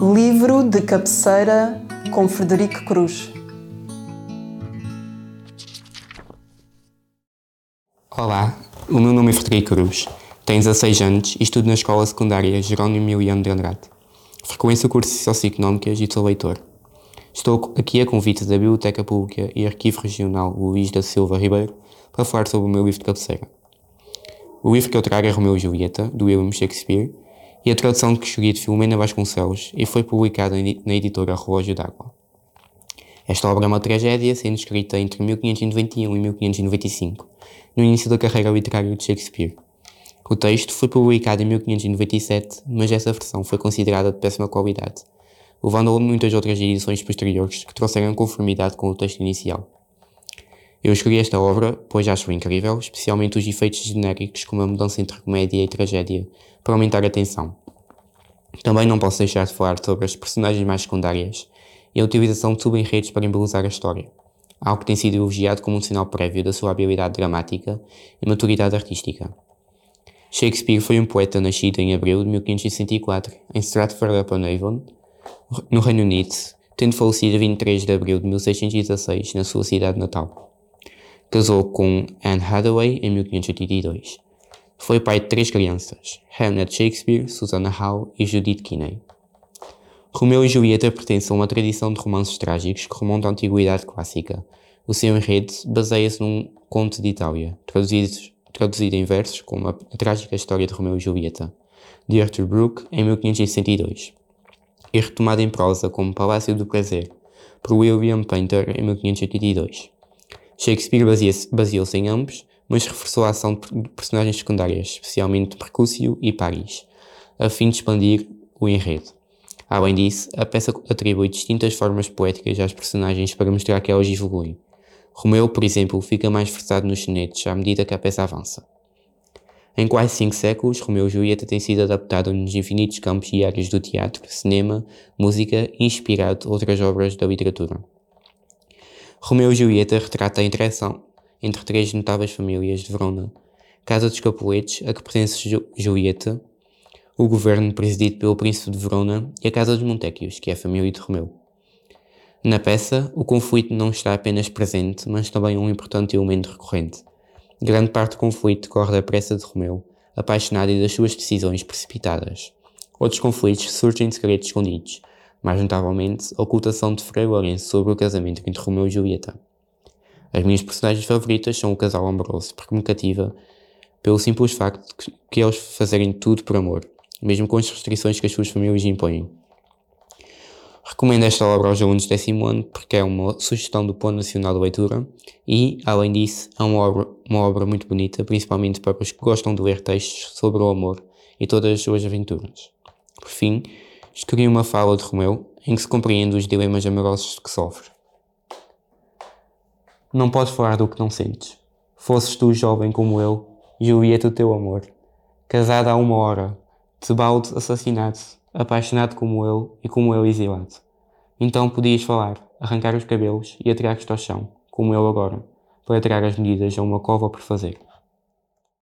Livro de cabeceira com Frederico Cruz. Olá, o meu nome é Frederico Cruz. Tenho 16 anos e estudo na escola secundária Jerónimo Miliano de Andrade. Frequencio cursos socioeconómicas e sou leitor. Estou aqui a convite da Biblioteca Pública e Arquivo Regional Luís da Silva Ribeiro para falar sobre o meu livro de cabeceira. O livro que eu trago é Romeu e Julieta, do William Shakespeare, e a tradução que escolhi de Filomena Vasconcelos e foi publicada na editora Relógio d'Água. Esta obra é uma tragédia, sendo escrita entre 1591 e 1595, no início da carreira literária de Shakespeare. O texto foi publicado em 1597, mas essa versão foi considerada de péssima qualidade, levando a muitas outras edições posteriores que trouxeram conformidade com o texto inicial. Eu escolhi esta obra, pois acho incrível, especialmente os efeitos genéricos como a mudança entre comédia e tragédia, para aumentar a tensão. Também não posso deixar de falar sobre as personagens mais secundárias e a utilização de subenredos para embelezar a história, algo que tem sido elogiado como um sinal prévio da sua habilidade dramática e maturidade artística. Shakespeare foi um poeta nascido em abril de 1564 em Stratford-upon-Avon, no Reino Unido, tendo falecido a 23 de abril de 1616 na sua cidade natal. Casou com Anne Hathaway em 1582. Foi pai de três crianças, Hamlet Shakespeare, Susanna Howe e Judith Kinney. Romeu e Julieta pertencem a uma tradição de romances trágicos que remonta à Antiguidade Clássica. O seu enredo baseia-se num conto de Itália, traduzido, traduzido em versos como a trágica história de Romeu e Julieta, de Arthur Brooke, em 1562, e retomado em prosa como Palácio do Prazer, por William Painter, em 1582. Shakespeare baseou-se em ambos, mas reforçou a ação de personagens secundárias, especialmente Mercúcio e Paris, a fim de expandir o enredo. Além disso, a peça atribui distintas formas poéticas às personagens para mostrar que elas evoluem. Romeu, por exemplo, fica mais versado nos sonetos à medida que a peça avança. Em quase cinco séculos, Romeu e Julieta tem sido adaptado nos infinitos campos e áreas do teatro, cinema, música inspirado outras obras da literatura. Romeu e Julieta retrata a interação entre três notáveis famílias de Verona. Casa dos Capuletes, a que pertence Julieta, o governo presidido pelo príncipe de Verona e a Casa dos Montecchios, que é a família de Romeu. Na peça, o conflito não está apenas presente, mas também um importante elemento recorrente. Grande parte do conflito decorre da pressa de Romeu, apaixonado e das suas decisões precipitadas. Outros conflitos surgem de segredos escondidos, mais notavelmente a ocultação de Frei Lourenço sobre o casamento entre Romeu e Julieta. As minhas personagens favoritas são o casal amoroso, porque me cativa pelo simples facto de que eles fazerem tudo por amor, mesmo com as restrições que as suas famílias impõem. Recomendo esta obra aos alunos do décimo ano porque é uma sugestão do Plano Nacional de Leitura e, além disso, é uma obra, uma obra muito bonita, principalmente para os que gostam de ler textos sobre o amor e todas as suas aventuras. Por fim, escolhi uma fala de Romeu em que se compreende os dilemas amorosos que sofre. Não podes falar do que não sentes. Fosses tu jovem como eu, Julieta o teu amor. Casada há uma hora, Tebaldo assassinado, apaixonado como eu e como eu exilado. Então podias falar, arrancar os cabelos e atirar-te ao chão, como eu agora, para tirar as medidas a uma cova por fazer.